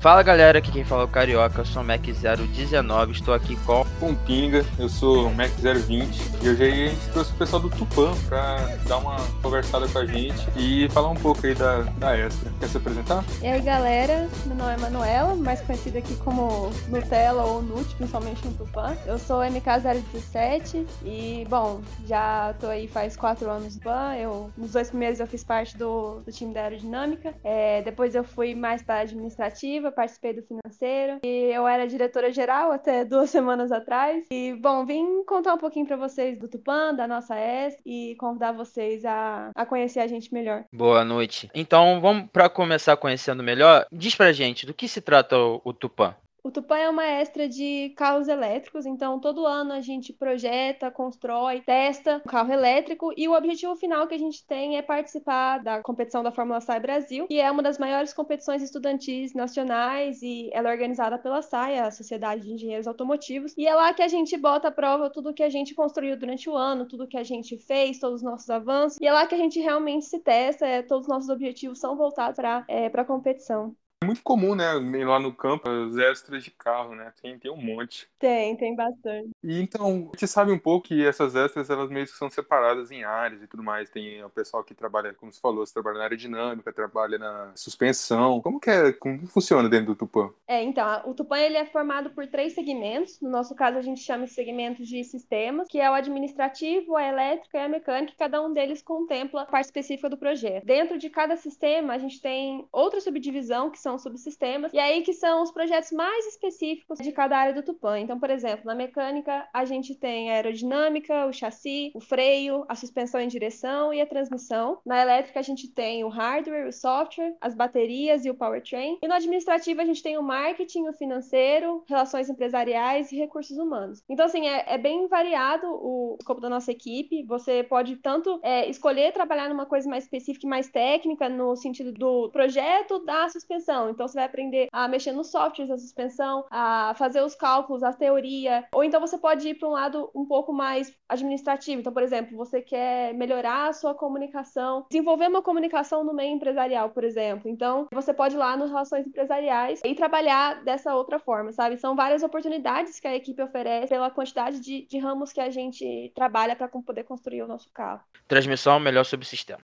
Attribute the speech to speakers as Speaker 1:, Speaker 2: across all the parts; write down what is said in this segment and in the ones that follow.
Speaker 1: Fala galera, aqui quem fala é o Carioca, eu sou o Mac019, estou aqui com.
Speaker 2: Com Pinga, eu sou o Mac020 e hoje a gente trouxe o pessoal do Tupan pra dar uma conversada com a gente e falar um pouco aí da, da Extra. Quer se apresentar?
Speaker 3: E aí galera, meu nome é Manuela, mais conhecida aqui como Nutella ou Nut, principalmente no Tupan. Eu sou MK017 e, bom, já tô aí faz quatro anos no Tupan. Eu, nos dois primeiros eu fiz parte do, do time da aerodinâmica, é, depois eu fui mais para administrativa participei do financeiro e eu era diretora geral até duas semanas atrás. E, bom, vim contar um pouquinho para vocês do Tupan, da nossa S e convidar vocês a, a conhecer a gente melhor.
Speaker 1: Boa noite. Então, vamos para começar conhecendo melhor. Diz pra gente do que se trata o, o Tupan.
Speaker 3: O Tupã é uma extra de carros elétricos, então todo ano a gente projeta, constrói, testa um carro elétrico e o objetivo final que a gente tem é participar da competição da Fórmula SAI Brasil, que é uma das maiores competições estudantis nacionais e ela é organizada pela SAI, a Sociedade de Engenheiros Automotivos, e é lá que a gente bota à prova tudo que a gente construiu durante o ano, tudo que a gente fez, todos os nossos avanços, e é lá que a gente realmente se testa, é, todos os nossos objetivos são voltados para é, a competição.
Speaker 2: É muito comum, né? Lá no campo, as extras de carro, né? Tem, tem um monte.
Speaker 3: Tem, tem bastante.
Speaker 2: E então, a gente sabe um pouco que essas extras, elas meio que são separadas em áreas e tudo mais. Tem o pessoal que trabalha, como você falou, você trabalha na área dinâmica, trabalha na suspensão. Como que é, como funciona dentro do Tupan?
Speaker 3: É, então, o Tupan, ele é formado por três segmentos. No nosso caso, a gente chama esse segmentos de sistemas, que é o administrativo, a elétrica e a mecânica. Cada um deles contempla a parte específica do projeto. Dentro de cada sistema, a gente tem outra subdivisão, que são são subsistemas, e aí que são os projetos mais específicos de cada área do Tupan. Então, por exemplo, na mecânica, a gente tem a aerodinâmica, o chassi, o freio, a suspensão em direção e a transmissão. Na elétrica, a gente tem o hardware, o software, as baterias e o powertrain. E no administrativo, a gente tem o marketing, o financeiro, relações empresariais e recursos humanos. Então, assim, é, é bem variado o escopo da nossa equipe. Você pode tanto é, escolher trabalhar numa coisa mais específica e mais técnica, no sentido do projeto da suspensão suspensão. Então você vai aprender a mexer nos softwares da suspensão, a fazer os cálculos, a teoria. Ou então você pode ir para um lado um pouco mais administrativo. Então, por exemplo, você quer melhorar a sua comunicação, desenvolver uma comunicação no meio empresarial, por exemplo. Então, você pode ir lá nos relações empresariais e trabalhar dessa outra forma, sabe? São várias oportunidades que a equipe oferece pela quantidade de, de ramos que a gente trabalha para poder construir o nosso carro.
Speaker 1: Transmissão é o melhor subsistema.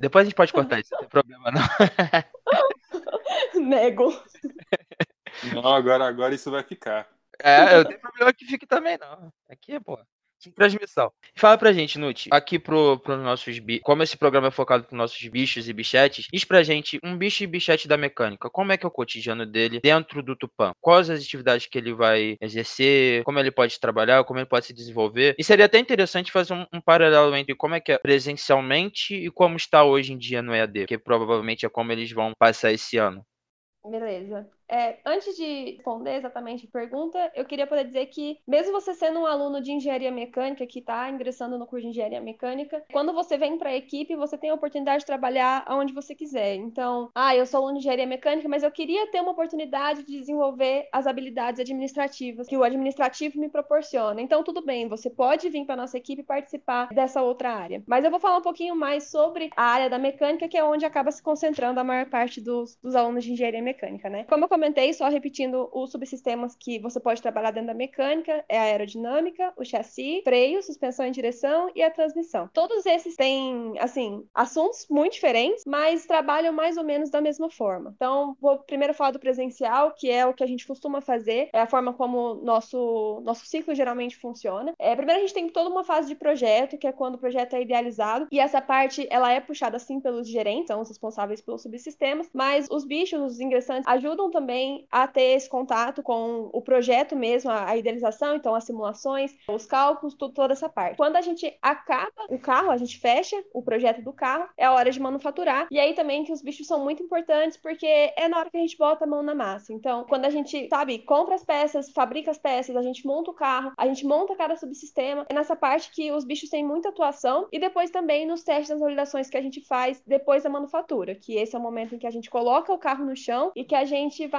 Speaker 1: Depois a gente pode cortar isso, não tem problema não.
Speaker 3: Nego.
Speaker 2: Não, agora, agora isso vai ficar.
Speaker 1: É, eu tenho problema que fique também, não. Aqui, pô. Transmissão. Fala pra gente, Nut, aqui pro, pro nossos como esse programa é focado pros nossos bichos e bichetes, diz pra gente um bicho e bichete da mecânica. Como é que é o cotidiano dele dentro do Tupã? Quais as atividades que ele vai exercer? Como ele pode trabalhar? Como ele pode se desenvolver? E seria até interessante fazer um, um paralelo entre como é que é presencialmente e como está hoje em dia no EAD, que provavelmente é como eles vão passar esse ano.
Speaker 3: Beleza. É, antes de responder exatamente a pergunta, eu queria poder dizer que, mesmo você sendo um aluno de engenharia mecânica que está ingressando no curso de engenharia mecânica, quando você vem para a equipe, você tem a oportunidade de trabalhar aonde você quiser. Então, ah, eu sou aluno de engenharia mecânica, mas eu queria ter uma oportunidade de desenvolver as habilidades administrativas que o administrativo me proporciona. Então, tudo bem, você pode vir para nossa equipe participar dessa outra área. Mas eu vou falar um pouquinho mais sobre a área da mecânica, que é onde acaba se concentrando a maior parte dos, dos alunos de engenharia mecânica, né? Como eu comentei, só repetindo os subsistemas que você pode trabalhar dentro da mecânica, é a aerodinâmica, o chassi, freio, suspensão em direção e a transmissão. Todos esses têm, assim, assuntos muito diferentes, mas trabalham mais ou menos da mesma forma. Então, vou primeiro falar do presencial, que é o que a gente costuma fazer, é a forma como nosso nosso ciclo geralmente funciona. É, primeiro a gente tem toda uma fase de projeto, que é quando o projeto é idealizado, e essa parte ela é puxada assim pelos gerentes, são os responsáveis pelos subsistemas, mas os bichos, os ingressantes ajudam também a ter esse contato com o projeto mesmo, a, idealização, então as simulações, os cálculos, tudo, toda essa parte. Quando a gente acaba o carro, a gente fecha o projeto do carro, é a hora de manufaturar. E aí também que os bichos são muito importantes porque é na hora que a gente bota a mão na massa. Então, quando a gente, sabe, compra as peças, fabrica as peças, a gente monta o carro, a gente monta cada subsistema, é nessa parte que os bichos têm muita atuação e depois também nos testes, nas validações que a gente faz depois da manufatura, que esse é o momento em que a gente coloca o carro no chão e que a gente vai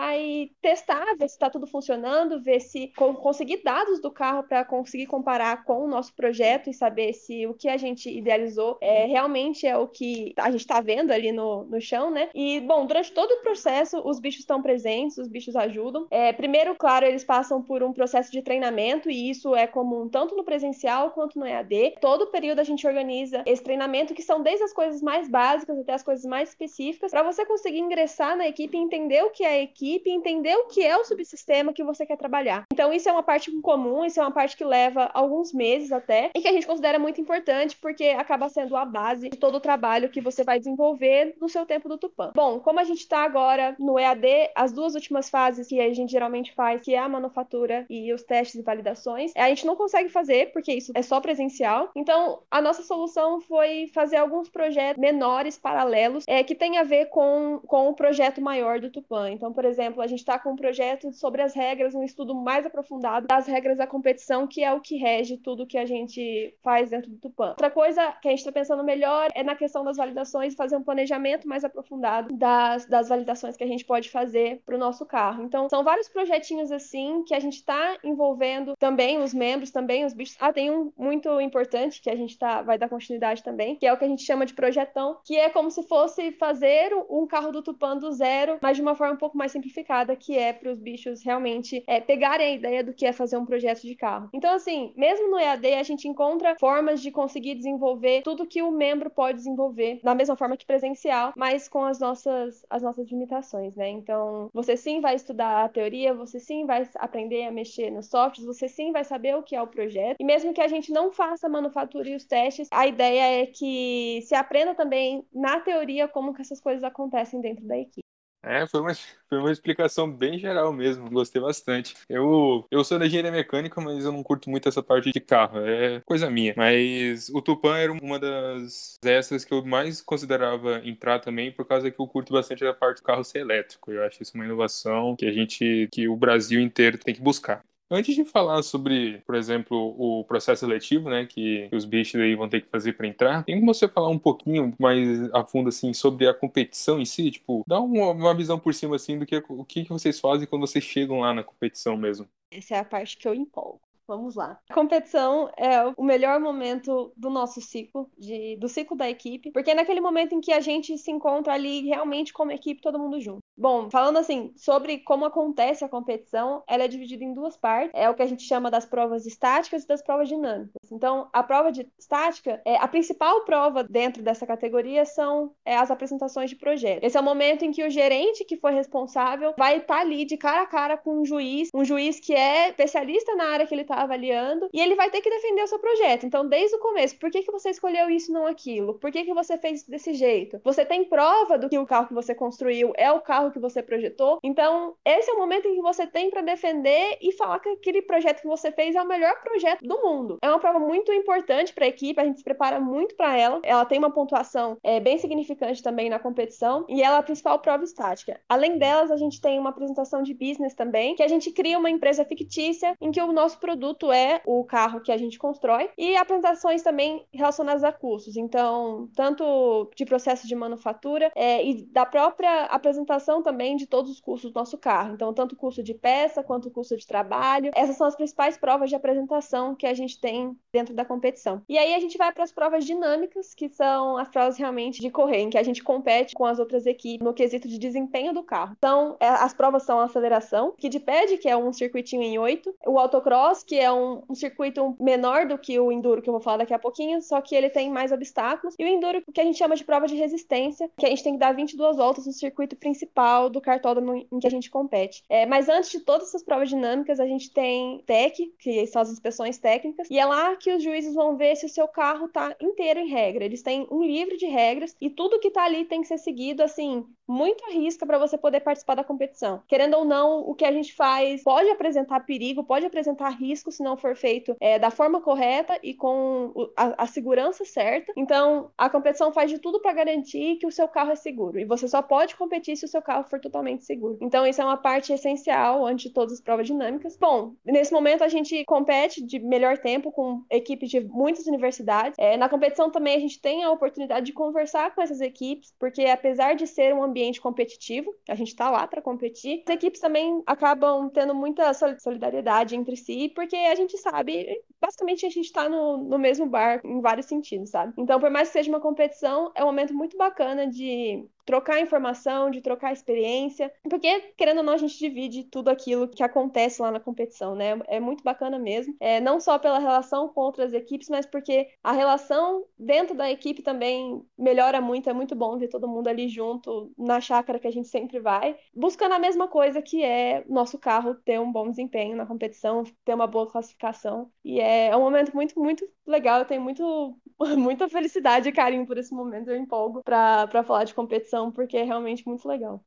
Speaker 3: testar, ver se está tudo funcionando, ver se conseguir dados do carro para conseguir comparar com o nosso projeto e saber se o que a gente idealizou é, realmente é o que a gente está vendo ali no, no chão, né? E, bom, durante todo o processo, os bichos estão presentes, os bichos ajudam. É, primeiro, claro, eles passam por um processo de treinamento e isso é comum tanto no presencial quanto no EAD. Todo período a gente organiza esse treinamento, que são desde as coisas mais básicas até as coisas mais específicas, para você conseguir ingressar na equipe, entender o que é a equipe, entender o que é o subsistema que você quer trabalhar. Então, isso é uma parte comum, isso é uma parte que leva alguns meses até, e que a gente considera muito importante, porque acaba sendo a base de todo o trabalho que você vai desenvolver no seu tempo do Tupan. Bom, como a gente está agora no EAD, as duas últimas fases que a gente geralmente faz, que é a manufatura e os testes e validações, a gente não consegue fazer, porque isso é só presencial. Então, a nossa solução foi fazer alguns projetos menores, paralelos, é, que tem a ver com, com o projeto maior do Tupan. Então, por exemplo, a gente está com um projeto sobre as regras, um estudo mais aprofundado das regras da competição, que é o que rege tudo que a gente faz dentro do Tupan. Outra coisa que a gente está pensando melhor é na questão das validações, fazer um planejamento mais aprofundado das, das validações que a gente pode fazer para o nosso carro. Então, são vários projetinhos assim que a gente está envolvendo também os membros, também os bichos. Ah, tem um muito importante que a gente tá, vai dar continuidade também, que é o que a gente chama de projetão, que é como se fosse fazer um carro do Tupan do zero, mas de uma forma um pouco mais simplificada, que é para os bichos realmente é, pegarem a ideia do que é fazer um projeto de carro. Então, assim, mesmo no EAD, a gente encontra formas de conseguir desenvolver tudo que o membro pode desenvolver, da mesma forma que presencial, mas com as nossas, as nossas limitações, né? Então, você sim vai estudar a teoria, você sim vai aprender a mexer nos softwares, você sim vai saber o que é o projeto. E mesmo que a gente não faça a manufatura e os testes, a ideia é que se aprenda também na teoria como que essas coisas acontecem dentro da equipe.
Speaker 2: É, foi uma, foi uma explicação bem geral mesmo, gostei bastante. Eu, eu sou da engenharia mecânica, mas eu não curto muito essa parte de carro, é coisa minha. Mas o Tupan era uma das extras que eu mais considerava entrar também, por causa que eu curto bastante a parte do carro ser elétrico. Eu acho isso uma inovação que a gente, que o Brasil inteiro tem que buscar. Antes de falar sobre, por exemplo, o processo seletivo, né, que os bichos aí vão ter que fazer para entrar, tem como você falar um pouquinho mais a fundo assim sobre a competição em si, tipo, dá uma, uma visão por cima assim do que o que, vocês fazem quando vocês chegam lá na competição mesmo.
Speaker 3: Essa é a parte que eu empolgo. Vamos lá. A competição é o melhor momento do nosso ciclo, de, do ciclo da equipe, porque é naquele momento em que a gente se encontra ali realmente como equipe, todo mundo junto. Bom, falando assim sobre como acontece a competição, ela é dividida em duas partes. É o que a gente chama das provas estáticas e das provas dinâmicas. Então, a prova de estática, é, a principal prova dentro dessa categoria são é, as apresentações de projeto. Esse é o momento em que o gerente que foi responsável vai estar tá ali de cara a cara com um juiz, um juiz que é especialista na área que ele está avaliando, e ele vai ter que defender o seu projeto. Então, desde o começo, por que, que você escolheu isso não aquilo? Por que, que você fez desse jeito? Você tem prova do que o carro que você construiu é o carro que você projetou. Então, esse é o momento em que você tem para defender e falar que aquele projeto que você fez é o melhor projeto do mundo. É uma prova muito importante para a equipe, a gente se prepara muito para ela. Ela tem uma pontuação é, bem significante também na competição e ela é a principal prova estática. Além delas, a gente tem uma apresentação de business também, que a gente cria uma empresa fictícia em que o nosso produto é o carro que a gente constrói e apresentações também relacionadas a custos. Então, tanto de processo de manufatura é, e da própria apresentação também de todos os custos do nosso carro. Então, tanto o custo de peça quanto o custo de trabalho. Essas são as principais provas de apresentação que a gente tem dentro da competição. E aí a gente vai para as provas dinâmicas, que são as provas realmente de correr, em que a gente compete com as outras equipes no quesito de desempenho do carro. Então, é, as provas são a aceleração, de pad, que é um circuitinho em oito, o autocross, que é um, um circuito menor do que o enduro, que eu vou falar daqui a pouquinho, só que ele tem mais obstáculos, e o enduro, que a gente chama de prova de resistência, que a gente tem que dar 22 voltas no circuito principal do cartódromo em que a gente compete. É, mas antes de todas essas provas dinâmicas, a gente tem TEC, que são as inspeções técnicas, e é lá que os juízes vão ver se o seu carro está inteiro em regra. Eles têm um livro de regras e tudo que está ali tem que ser seguido, assim, muito risca para você poder participar da competição. Querendo ou não, o que a gente faz pode apresentar perigo, pode apresentar risco risco se não for feito é, da forma correta e com a, a, segurança certa. Então, a competição faz de tudo para garantir que o seu carro é seguro. E você só pode competir se o seu carro for totalmente seguro. Então, isso é uma parte essencial antes de todas as provas dinâmicas. Bom, nesse momento a gente compete de melhor tempo com equipes de muitas universidades. É, na competição também a gente tem a oportunidade de conversar com essas equipes, porque apesar de ser um ambiente competitivo, a gente está lá para competir, as equipes também acabam tendo muita solidariedade entre si, porque a gente sabe, basicamente a gente está no, no mesmo bar em vários sentidos, sabe? Então, por mais que seja uma competição, é um momento muito bacana de trocar informação, de trocar experiência, porque, querendo ou não, a gente divide tudo aquilo que acontece lá na competição, né? É muito bacana mesmo, é, não só pela relação com outras equipes, mas porque a relação dentro da equipe também melhora muito, é muito bom ver todo mundo ali junto, na chácara que a gente sempre vai, buscando a mesma coisa que é nosso carro ter um bom desempenho na competição, ter uma boa classificação, e é, é um momento muito, muito legal, eu tenho muito, muita felicidade e carinho por esse momento, eu empolgo para falar de competição competição, porque é realmente muito legal.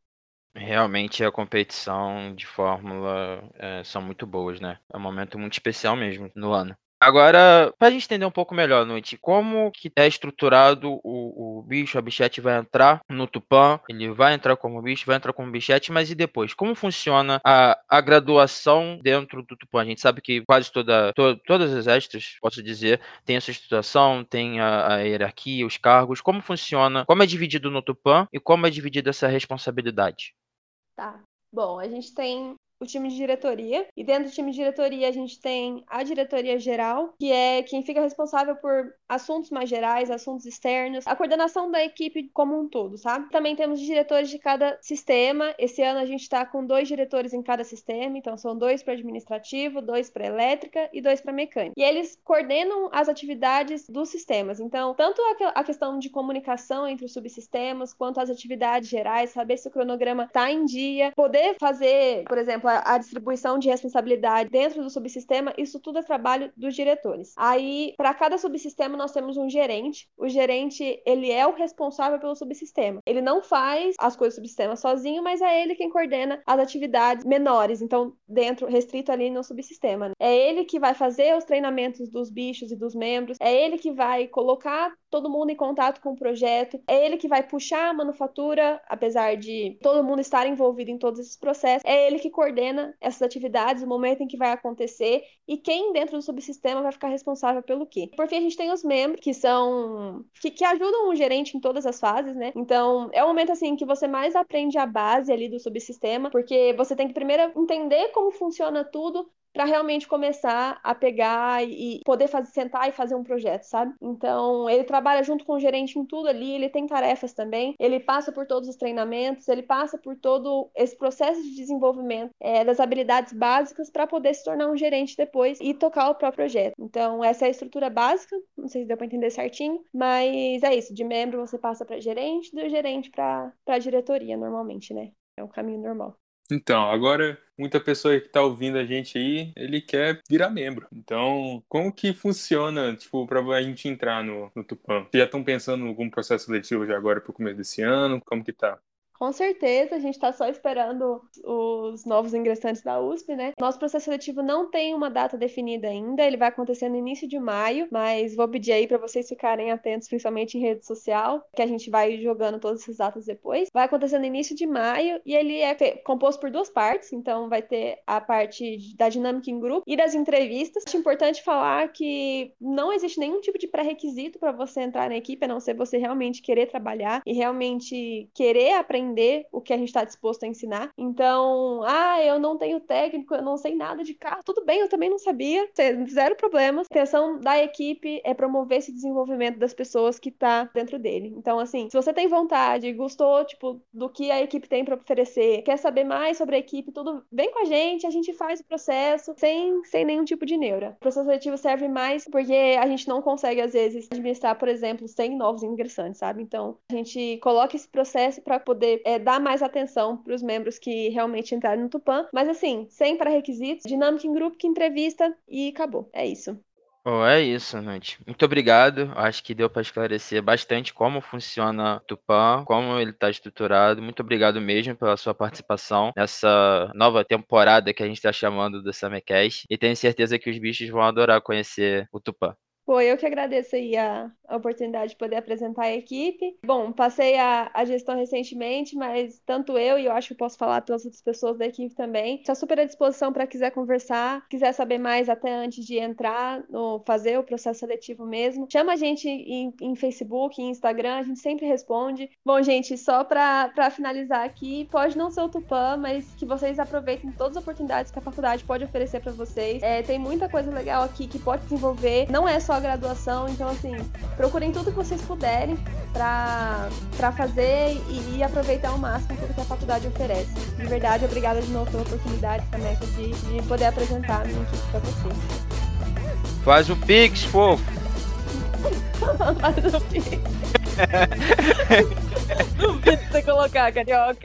Speaker 1: Realmente a competição de Fórmula é, são muito boas, né? É um momento muito especial mesmo no ano. Agora, para a gente entender um pouco melhor, Noite, como que é estruturado o, o bicho, a bichete vai entrar no Tupã, ele vai entrar como bicho, vai entrar como bichete, mas e depois? Como funciona a, a graduação dentro do Tupã? A gente sabe que quase toda, to, todas as extras, posso dizer, tem essa estruturação, tem a, a hierarquia, os cargos, como funciona, como é dividido no Tupã e como é dividida essa responsabilidade?
Speaker 3: Tá. Bom, a gente tem o time de diretoria. E dentro do time de diretoria, a gente tem a diretoria geral, que é quem fica responsável por assuntos mais gerais, assuntos externos, a coordenação da equipe como um todo, sabe? Também temos diretores de cada sistema. Esse ano a gente está com dois diretores em cada sistema, então são dois para administrativo, dois para elétrica e dois para mecânica. E eles coordenam as atividades dos sistemas. Então, tanto a questão de comunicação entre os subsistemas, quanto as atividades gerais, saber se o cronograma está em dia, poder fazer, por exemplo, a, distribuição de responsabilidade dentro do subsistema, isso tudo é trabalho dos diretores. Aí, para cada subsistema, nós temos um gerente. O gerente, ele é o responsável pelo subsistema. Ele não faz as coisas do subsistema sozinho, mas é ele quem coordena as atividades menores, então, dentro, restrito ali no subsistema. Né? É ele que vai fazer os treinamentos dos bichos e dos membros, é ele que vai colocar todo mundo em contato com o projeto, é ele que vai puxar a manufatura, apesar de todo mundo estar envolvido em todos esses processos, é ele que coordena essas atividades, o momento em que vai acontecer e quem dentro do subsistema vai ficar responsável pelo quê. Porque a gente tem os membros que são que, que ajudam o gerente em todas as fases, né? Então, é o momento assim que você mais aprende a base ali do subsistema, porque você tem que primeiro entender como funciona tudo para realmente começar a pegar e poder fazer, sentar e fazer um projeto, sabe? Então, ele trabalha junto com o gerente em tudo ali, ele tem tarefas também, ele passa por todos os treinamentos, ele passa por todo esse processo de desenvolvimento é, das habilidades básicas para poder se tornar um gerente depois e tocar o próprio projeto. Então, essa é a estrutura básica, não sei se deu para entender certinho, mas é isso, de membro você passa para gerente, do gerente para diretoria, normalmente, né? É o caminho normal.
Speaker 2: Então, agora muita pessoa que está ouvindo a gente aí, ele quer virar membro. Então, como que funciona, tipo, para a gente entrar no, no Tupã? Já estão pensando em algum processo seletivo já agora para o começo desse ano? Como que tá?
Speaker 3: Com certeza, a gente está só esperando os novos ingressantes da USP, né? Nosso processo seletivo não tem uma data definida ainda, ele vai acontecer no início de maio, mas vou pedir aí para vocês ficarem atentos, principalmente em rede social, que a gente vai jogando todas essas datas depois. Vai acontecer no início de maio e ele é composto por duas partes, então vai ter a parte da dinâmica em grupo e das entrevistas. Acho importante falar que não existe nenhum tipo de pré-requisito para você entrar na equipe, a não ser você realmente querer trabalhar e realmente querer aprender aprender o que a gente está disposto a ensinar. Então, ah, eu não tenho técnico, eu não sei nada de carro. Tudo bem, eu também não sabia. Zero problemas. A intenção da equipe é promover esse desenvolvimento das pessoas que tá dentro dele. Então, assim, se você tem vontade, gostou, tipo, do que a equipe tem para oferecer, quer saber mais sobre a equipe, tudo, vem com a gente, a gente faz o processo sem, sem nenhum tipo de neura. O processo seletivo serve mais porque a gente não consegue, às vezes, administrar, por exemplo, 100 novos ingressantes, sabe? Então, a gente coloca esse processo para poder é, dar mais atenção para os membros que realmente entraram no Tupã. Mas assim, sem pré-requisitos, dinâmica em grupo, que entrevista e acabou. É isso.
Speaker 1: Oh, é isso, Nuti. Muito obrigado. Acho que deu para esclarecer bastante como funciona o Tupã, como ele está estruturado. Muito obrigado mesmo pela sua participação nessa nova temporada que a gente está chamando do Summercast. E tenho certeza que os bichos vão adorar conhecer o Tupã.
Speaker 3: Pô, eu que agradeço aí a, a oportunidade de poder apresentar a equipe. Bom, passei a, a gestão recentemente, mas tanto eu e eu acho que posso falar pelas outras pessoas da equipe também. Estou super à disposição para quiser conversar, quiser saber mais até antes de entrar no fazer o processo seletivo mesmo. Chama a gente em, em Facebook, em Instagram, a gente sempre responde. Bom, gente, só para finalizar aqui, pode não ser o Tupã, mas que vocês aproveitem todas as oportunidades que a faculdade pode oferecer para vocês. É, tem muita coisa legal aqui que pode desenvolver. Não é só só a graduação, então assim, procurem tudo que vocês puderem para fazer e, e, aproveitar ao máximo tudo que a faculdade oferece. De verdade, obrigada de novo pela oportunidade, Sameca, de, de poder apresentar a minha equipe para vocês.
Speaker 1: Faz o Pix, fofo!
Speaker 3: Faz o Pix. Duvido você colocar, carioca.